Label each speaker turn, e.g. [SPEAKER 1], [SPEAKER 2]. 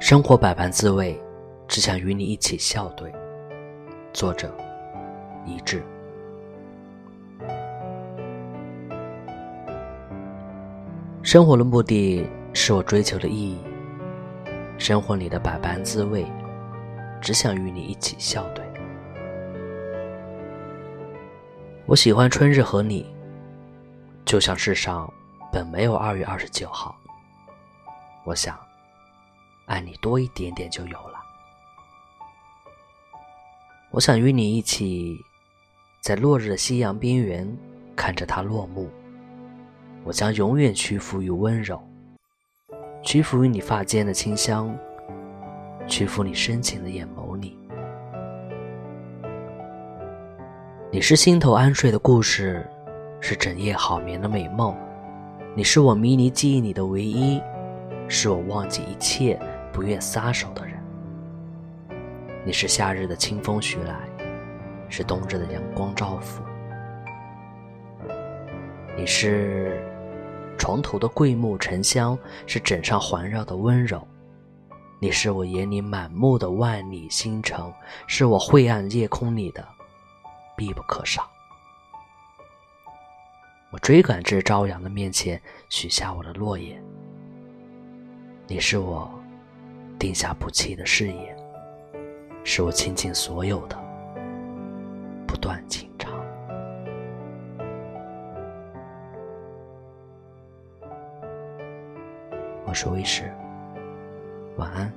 [SPEAKER 1] 生活百般滋味，只想与你一起笑对。作者：一致。生活的目的是我追求的意义。生活里的百般滋味，只想与你一起笑对。我喜欢春日和你，就像世上本没有二月二十九号。我想。爱你多一点点就有了。我想与你一起，在落日的夕阳边缘看着它落幕。我将永远屈服于温柔，屈服于你发间的清香，屈服你深情的眼眸里。你是心头安睡的故事，是整夜好眠的美梦。你是我迷离记忆里的唯一，是我忘记一切。不愿撒手的人，你是夏日的清风徐来，是冬日的阳光照拂。你是床头的桂木沉香，是枕上环绕的温柔。你是我眼里满目的万里星辰，是我晦暗夜空里的必不可少。我追赶至朝阳的面前，许下我的诺言。你是我。定下不弃的誓言，是我倾尽所有的不断情长。我是卫士，晚安。